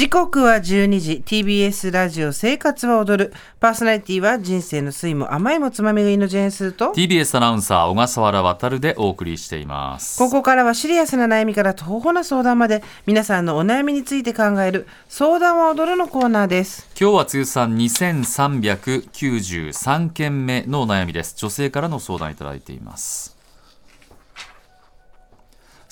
時刻は12時。TBS ラジオ生活は踊る。パーソナリティは人生の酸いも甘いもつまみがいいのジェーンスーと。TBS アナウンサー小笠原渉でお送りしています。ここからはシリアスな悩みから徒歩な相談まで皆さんのお悩みについて考える相談は踊るのコーナーです。今日は通算2393件目のお悩みです。女性からの相談いただいています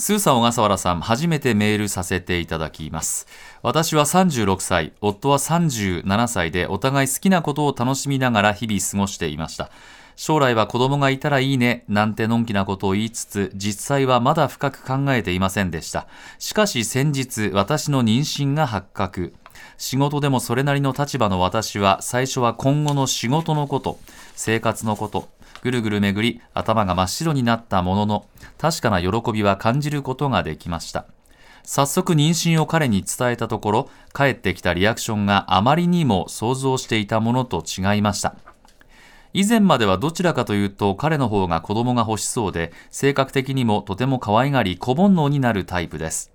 スーさん小笠原さん初めてメールさせていただきます。私は36歳。夫は37歳でお互い好きなことを楽しみながら日々過ごしていました。将来は子供がいたらいいねなんてのんきなことを言いつつ実際はまだ深く考えていませんでした。しかし先日私の妊娠が発覚。仕事でもそれなりの立場の私は最初は今後の仕事のこと生活のことぐるぐる巡り頭が真っ白になったものの確かな喜びは感じることができました。早速妊娠を彼に伝えたところ返ってきたリアクションがあまりにも想像していたものと違いました。以前まではどちらかというと彼の方が子供が欲しそうで性格的にもとても可愛がり小煩悩になるタイプです。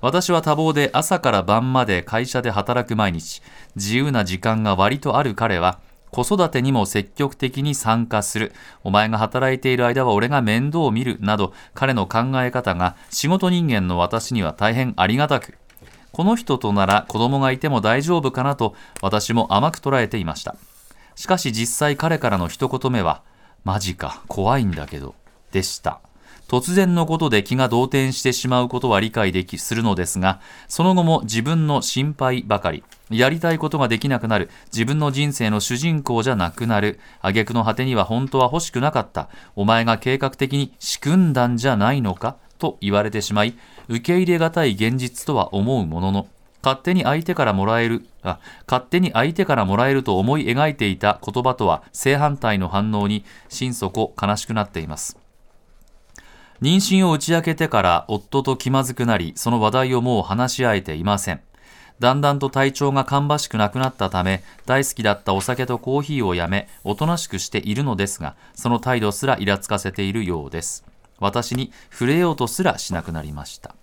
私は多忙で朝から晩まで会社で働く毎日自由な時間が割とある彼は子育てにも積極的に参加する。お前が働いている間は俺が面倒を見る。など、彼の考え方が仕事人間の私には大変ありがたく、この人となら子供がいても大丈夫かなと私も甘く捉えていました。しかし実際彼からの一言目は、マジか、怖いんだけど、でした。突然のことで気が動転してしまうことは理解できするのですが、その後も自分の心配ばかり、やりたいことができなくなる、自分の人生の主人公じゃなくなる、挙句の果てには本当は欲しくなかった、お前が計画的に仕組んだんじゃないのか、と言われてしまい、受け入れがたい現実とは思うものの、勝手に相手からもらえるあ勝手に相手からもらえると思い描いていた言葉とは正反対の反応に心底悲しくなっています。妊娠を打ち明けてから夫と気まずくなり、その話題をもう話し合えていません。だんだんと体調が芳しくなくなったため、大好きだったお酒とコーヒーをやめ、おとなしくしているのですが、その態度すらイラつかせているようです。私に触れようとすらしなくなりました。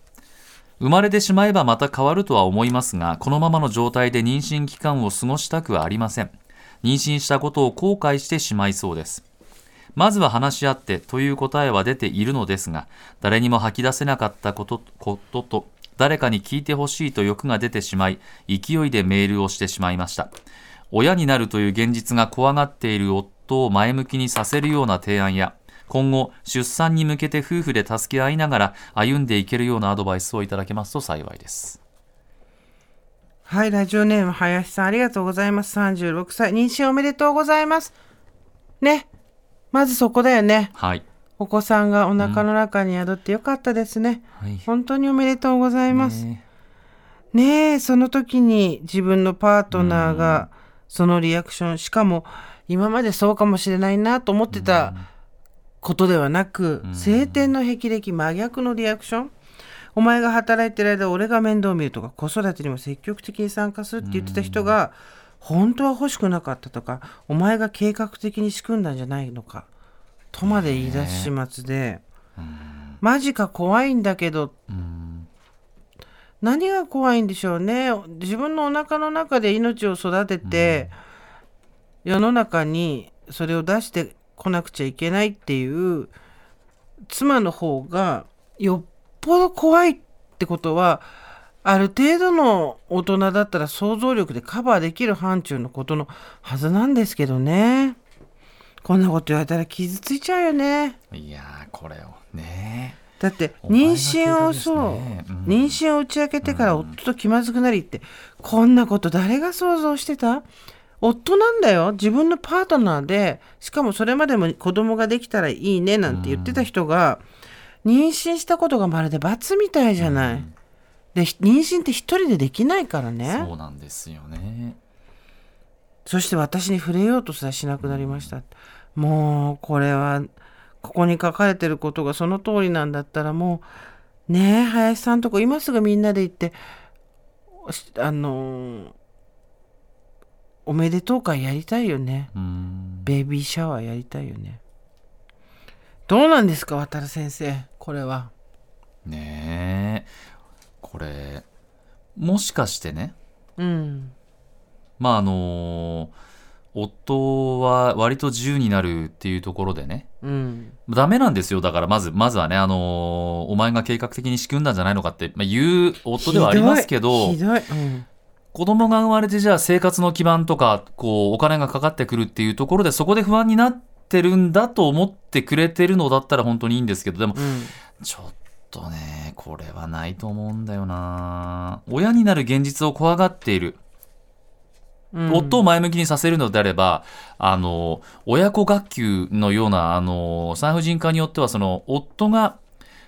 生まれてしまえばまた変わるとは思いますが、このままの状態で妊娠期間を過ごしたくはありません。妊娠したことを後悔してしまいそうです。まずは話し合ってという答えは出ているのですが、誰にも吐き出せなかったことことと、誰かに聞いてほしいと欲が出てしまい、勢いでメールをしてしまいました。親になるという現実が怖がっている夫を前向きにさせるような提案や、今後、出産に向けて夫婦で助け合いながら歩んでいけるようなアドバイスをいただけますと幸いです。はい、ラジオネーム、林さん、ありがとうございます。36歳、妊娠おめでとうございます。ね、まずそこだよね。はい。お子さんがお腹の中に宿ってよかったですね。うんはい、本当におめでとうございます。ねえ、その時に自分のパートナーがそのリアクション、しかも今までそうかもしれないなと思ってたことではなく、晴天の霹靂真逆のリアクション。お前が働いてる間俺が面倒見るとか子育てにも積極的に参加するって言ってた人が、本当は欲しくなかったとかお前が計画的に仕組んだんじゃないのかとまで言い出し始末で、マジか怖いんだけど、何が怖いんでしょうね。自分のお腹の中で命を育てて、世の中にそれを出してこなくちゃいけないっていう妻の方がよっぽど怖いってことはある程度の大人だったら想像力でカバーできる範疇のことのはずなんですけどね。こんなこと言われたら傷ついちゃうよね。いやこれをね。だって妊娠をそう、うん、妊娠を打ち明けてから夫と気まずくなりって、うん、こんなこと誰が想像してた？夫なんだよ自分のパートナーでしかもそれまでも子供ができたらいいねなんて言ってた人が、うん、妊娠したことがまるで罰みたいじゃない。で妊娠って一人でできないからね。そうなんですよね。そして私に触れようとすらしなくなりました、うん、もうこれはここに書かれてることがその通りなんだったらもうねえ林さんとこ今すぐみんなで行ってあのおめでとう会やりたいよね。ベイビーシャワーやりたいよね。どうなんですか渡先生。これは。ねえこれもしかしてね、うん、まああのー夫は割と自由になるっていうところでね、うん、ダメなんですよ。だからまずまずはね、あのー、お前が計画的に仕組んだんじゃないのかって、まあ、言う夫ではありますけど、うん、子供が生まれてじゃあ生活の基盤とかこうお金がかかってくるっていうところでそこで不安になってるんだと思ってくれてるのだったら本当にいいんですけどでも、うん、ちょっとねこれはないと思うんだよな。親になる現実を怖がっている。夫を前向きにさせるのであれば、あの、親子学級のような、あの、産婦人科によっては、その、夫が、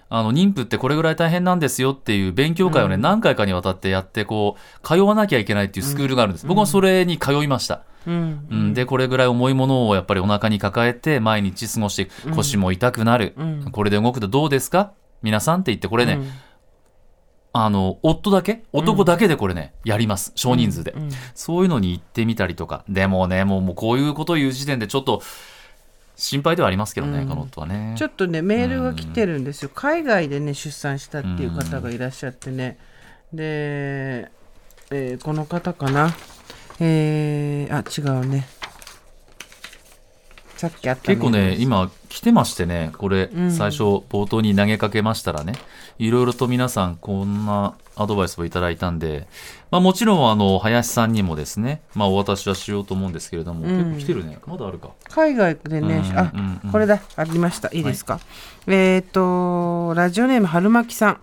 あの、妊婦ってこれぐらい大変なんですよっていう勉強会をね、うん、何回かにわたってやって、こう、通わなきゃいけないっていうスクールがあるんです。うん、僕はそれに通いました。うん、うん、で、これぐらい重いものをやっぱりお腹に抱えて毎日過ごして、腰も痛くなる。これで動くとどうですか？皆さんって言って、これね、あの夫だけ？男だけでこれね、うん、やります。少人数で、うんうん、そういうのに行ってみたりとか。でもねもうもうこういうことを言う時点でちょっと心配ではありますけどね、この夫はね。ちょっとねメールが来てるんですよ、海外でね出産したっていう方がいらっしゃってね、で、えー、この方かな？えー、あ違うねさっきあった結構ね今来てましてねこれ、最初冒頭に投げかけましたらねいろいろと皆さんこんなアドバイスをいただいたんで、まあ、もちろんあの林さんにもですね、まあ、お渡しはしようと思うんですけれども、うん、結構来てるねまだあるか海外でね、うん、あ、うん、これだありましたいいですか、はい、えっ、ー、とラジオネーム春巻さん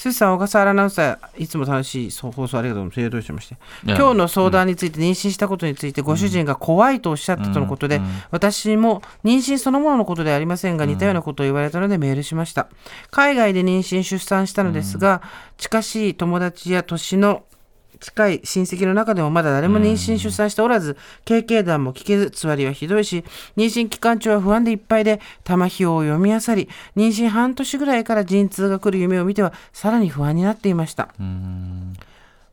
スーさん、小笠原アナウンサー、いつも楽しい放送ありがとうございます。しまして。今日の相談について、妊娠したことについて、ご主人が怖いとおっしゃったとのことで、私も妊娠そのもののことではありませんが、似たようなことを言われたのでメールしました。海外で妊娠、出産したのですが、近しい友達や年の近い親戚の中でもまだ誰も妊娠出産しておらず、経験談も聞けず、つわりはひどいし、妊娠期間中は不安でいっぱいで、玉ひを読み漁り、妊娠半年ぐらいから陣痛が来る夢を見ては、さらに不安になっていました。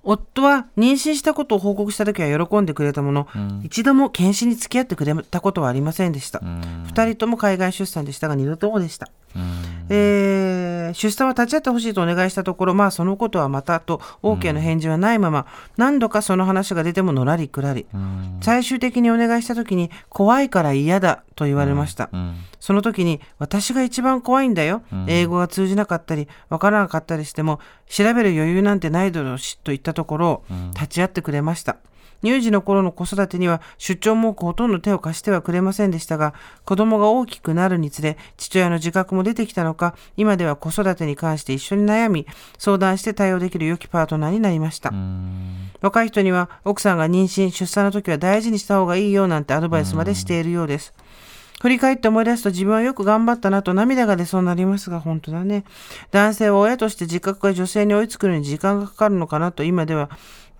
夫は妊娠したことを報告した時は喜んでくれたもの、うん、一度も検視に付き合ってくれたことはありませんでした。二、人とも海外出産でしたが、二度ともでした。えー、出産は立ち会ってほしいとお願いしたところ、まあそのことはまたと OK の返事はないまま、何度かその話が出てものらりくらり。最終的にお願いした時に、怖いから嫌だと言われました。その時に、私が一番怖いんだよ。英語が通じなかったり、わからなかったりしても、調べる余裕なんてないだろうし、と言ったところ、立ち会ってくれました。乳児の頃の子育てには出張もほとんど手を貸してはくれませんでしたが、子供が大きくなるにつれ、父親の自覚も出てきたのか、今では子育てに関して一緒に悩み、相談して対応できる良きパートナーになりました。若い人には、奥さんが妊娠、出産の時は大事にした方がいいよなんてアドバイスまでしているようです。振り返って思い出すと自分はよく頑張ったなと涙が出そうになりますが、本当だね。男性は親として自覚が女性に追いつくのに時間がかかるのかなと今では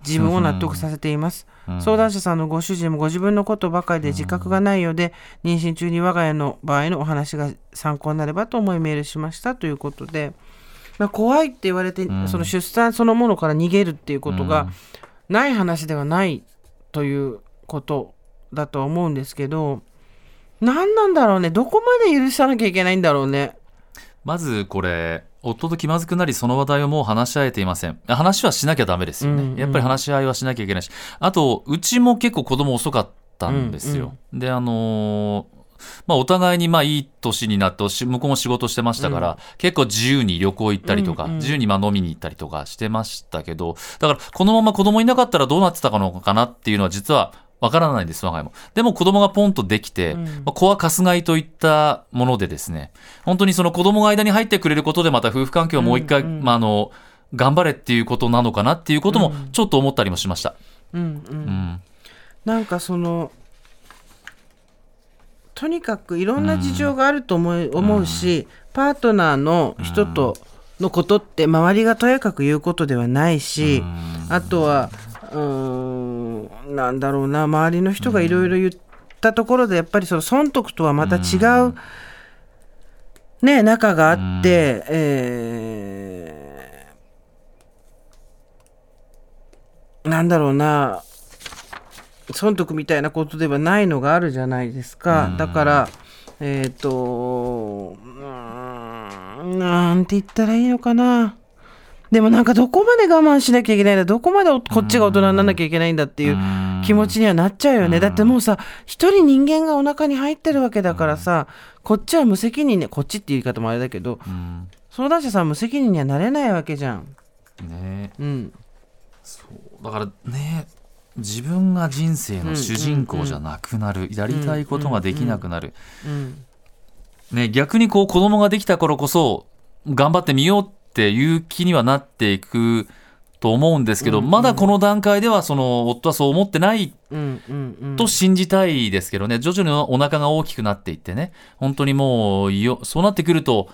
自分を納得させています。相談者さんのご主人もご自分のことばかりで自覚がないようで、妊娠中に我が家の場合のお話が参考になればと思いメールしましたということで、まあ、怖いって言われて、その出産そのものから逃げるっていうことがない話ではないということだと思うんですけど、何なんだろうね。どこまで許さなきゃいけないんだろうね。まずこれ、夫と気まずくなりその話題をもう話し合えていません。話はしなきゃダメですよね、うんうん、やっぱり話し合いはしなきゃいけないし。あとうちも結構子供遅かったんですよ、うんうん、であのーまあ、お互いにまあいい年になって向こうも仕事してましたから、うん、結構自由に旅行行ったりとか、うんうん、自由にまあ飲みに行ったりとかしてましたけどだからこのまま子供いなかったらどうなってたのかなっていうのは実はわからないです、我が家も。でも子供がポンとできて、うん、まあ、子はかすがいといったものでですね、本当にその子供が間に入ってくれることでまた夫婦関係をもう一回、うんうん、まあ、あの、頑張れっていうことなのかなっていうこともちょっと思ったりもしました。うん、うん、うん、なんかその、とにかくいろんな事情があると思う,、思うし、パートナーの人とのことって周りがとやかく言うことではないし、あとはうんなんだろうな周りの人がいろいろ言ったところでやっぱりその損得とはまた違う、ね、仲があって、えー、なんだろうな損得みたいなことではないのがあるじゃないですか。だからえっ、ー、とうんなんて言ったらいいのかな。でもなんかどこまで我慢しなきゃいけないんだどこまでこっちが大人にならなきゃいけないんだっていう気持ちにはなっちゃうよね。だってもうさ一人人間がお腹に入ってるわけだからさこっちは無責任ね。こっちって言い方もあれだけど相談者さん無責任にはなれないわけじゃん。ね。うん、そう。だからね自分が人生の主人公じゃなくなる、やりたいことができなくなる、うん。ね、逆にこう子供ができた頃こそ頑張ってみようっていう気にはなっていくと思うんですけど、まだこの段階ではその夫はそう思ってないうんうんうん。と信じたいですけどね。徐々にお腹が大きくなっていってね。本当にもうよそうなってくると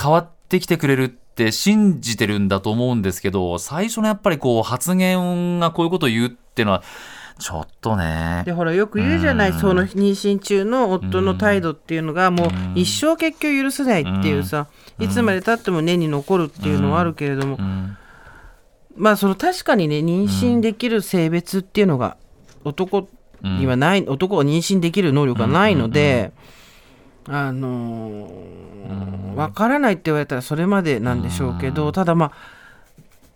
変わってきてくれるって信じてるんだと思うんですけど最初のやっぱりこう発言がこういうことを言うっていうのはちょっとね。でほらよく言うじゃない、うん。その妊娠中の夫の態度っていうのがもう一生結局許せないっていうさ、いつまでたっても根に残るっていうのはあるけれども、うんまあその確かにね妊娠できる性別っていうのが男にはない、男は妊娠できる能力がないので、あのーわからないって言われたらそれまでなんでしょうけど、ただまあ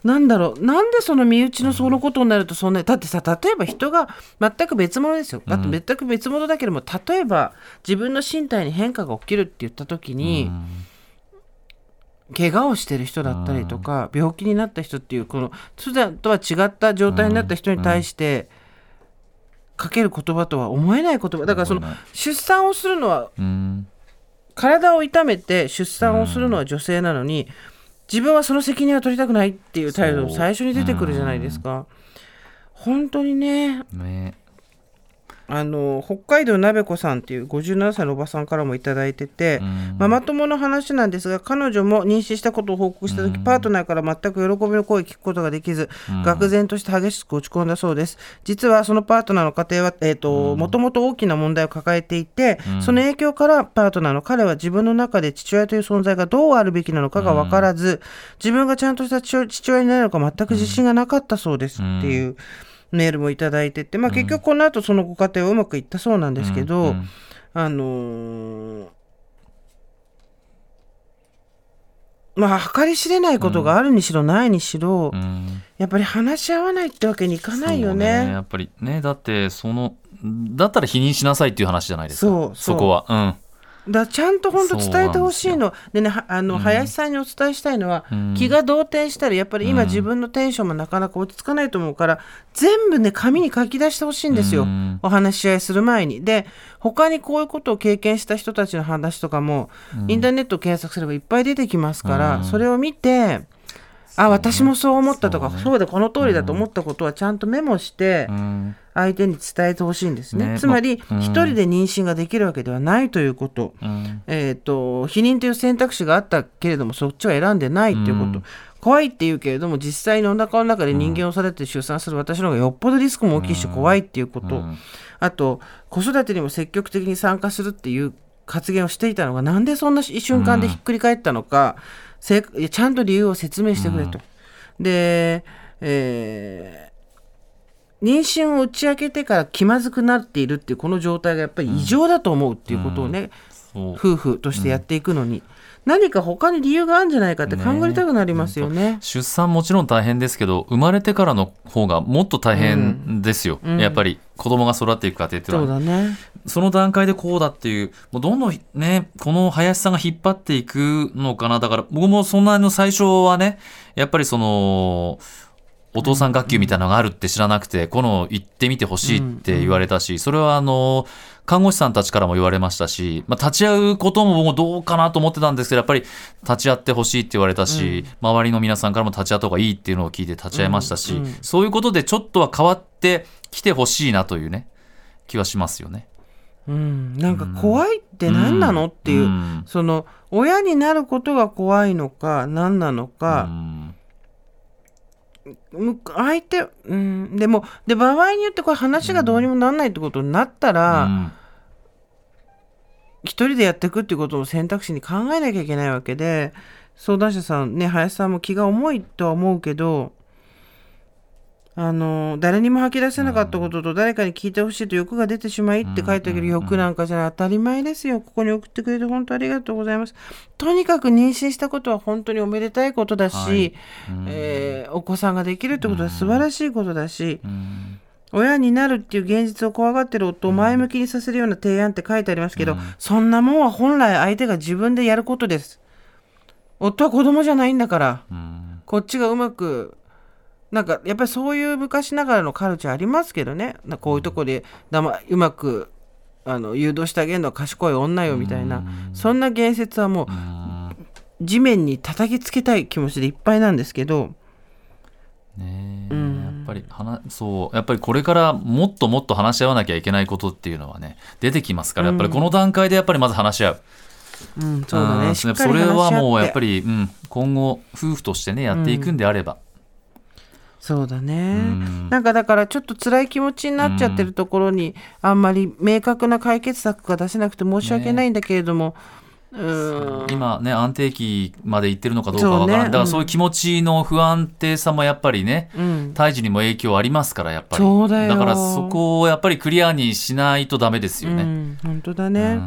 なんだろうなんでその身内のそのことになるとそんなだってさ例えば人が全く別物ですよ。だって全く別物だけども例えば自分の身体に変化が起きるって言った時に、怪我をしてる人だったりとか、病気になった人っていうこの普段とは違った状態になった人に対して、かける言葉とは思えない言葉。だからその出産をするのはうん。体を痛めて出産をするのは女性なのに、自分はその責任は取りたくないっていう態度最初に出てくるじゃないですか。本当にね。ねあの北海道なべこさんっていう57歳のおばさんからもいただいてて、うん。ママ友の話なんですが彼女も妊娠したことを報告した時、パートナーから全く喜びの声を聞くことができず、愕然として激しく落ち込んだそうです。実はそのパートナーの家庭は、えーともともと大きな問題を抱えていて、その影響からパートナーの彼は自分の中で父親という存在がどうあるべきなのかが分からず、自分がちゃんとした父親父親になるのか全く自信がなかったそうですっていう。メールもいただいてて、まあ、結局この後そのご家庭はうまくいったそうなんですけど、うんあのーまあ計り知れないことがあるにしろないにしろ、うん。やっぱり話し合わないってわけにいかないよそうね。やっぱりね。だってそのだったら否認しなさいっていう話じゃないですか。そこは。うんだちゃんと本当伝えてほしいの。でね、はあの、林さんにお伝えしたいのは、うん。気が動転したら、やっぱり今自分のテンションもなかなか落ち着かないと思うから、全部ね、紙に書き出してほしいんですよ。うん。お話し合いする前に。で、他にこういうことを経験した人たちの話とかも、インターネットを検索すればいっぱい出てきますから、うん。それを見て、あ、私もそう思ったとか、そうね。そうだ、この通りだと思ったことはちゃんとメモして、うん相手に伝えてほしいんですね。ね。つまり、一人で妊娠ができるわけではないということ。うん。えー、と避妊という選択肢があったけれどもそっちは選んでないっていうこと、うん。怖いっていうけれども実際にお腹の中で人間を育てて出産する私の方がよっぽどリスクも大きいし怖いっていうこと、うん。あと子育てにも積極的に参加するっていう発言をしていたのがなんでそんな瞬間でひっくり返ったのか、せいやちゃんと理由を説明してくれと。で、えー妊娠を打ち明けてから気まずくなっているっていうこの状態がやっぱり異常だと思うっていうことをね、そう。夫婦としてやっていくのに、何か他に理由があるんじゃないかって考えたくなりますよね。出産もちろん大変ですけど生まれてからの方がもっと大変ですよ、やっぱり子供が育っていく過程っていうのは。ね。その段階でこうだっていう、もうどんどんね、この林さんが引っ張っていくのかな。だから僕もそんなの最初はね、やっぱりその、お父さん学級みたいなのがあるって知らなくて、この行ってみてほしいって言われたし、それはあの、看護師さんたちからも言われましたし、まあ、立ち会うことも僕もどうかなと思ってたんですけど、やっぱり立ち会ってほしいって言われたし、周りの皆さんからも立ち会った方がいいっていうのを聞いて立ち会いましたし、そういうことでちょっとは変わってきてほしいなというね、気はしますよね。うん、なんか怖いって何なの、っていう、ん。その親になることが怖いのか何なのうか、ん。む相手、うん、でもで場合によってこれ話がどうにもならないってことになったら、うん。一人でやっていくっていうことを選択肢に考えなきゃいけないわけで相談者さんね林さんも気が重いとは思うけどあの誰にも吐き出せなかったことと誰かに聞いてほしいと欲が出てしまいって書いてある欲なんかじゃ当たり前ですよ。ここに送ってくれて本当ありがとうございます。とにかく妊娠したことは本当におめでたいことだし、はい、えー、お子さんができるってことは素晴らしいことだし、親になるっていう現実を怖がってる夫を前向きにさせるような提案って書いてありますけど、そんなもんは本来相手が自分でやることです。夫は子供じゃないんだから、こっちがうまくなんかやっぱりそういう昔ながらのカルチャーありますけどね。こういうとこでだ、ま、うまくあの誘導してあげるのは賢い女よみたいな。そんな言説はもう地面に叩きつけたい気持ちでいっぱいなんですけど。ねうん、やっぱり話そうやっぱりこれからもっともっと話し合わなきゃいけないことっていうのはね出てきますからやっぱりこの段階でやっぱりまず話し合う。うん、そうだね。それはもうやっぱり、うん、今後夫婦としてねやっていくんであれば、そうだね、ん、なんかだからちょっと辛い気持ちになっちゃってるところに、あんまり明確な解決策が出せなくて申し訳ないんだけれども、ね、今ね安定期までいってるのかどうかわからない、ね、だからそういう気持ちの不安定さもやっぱりね、うん、胎児にも影響ありますからやっぱり。そうだだからそこをやっぱりクリアにしないとダメですよね、うん、本当だね。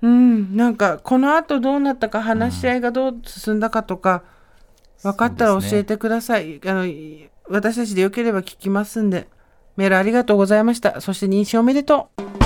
うん、なんかこのあとどうなったか話し合いがどう進んだかとか、分かったら教えてください、ね、あの私たちでよければ聞きますんで。メールありがとうございました。そして妊娠おめでとう。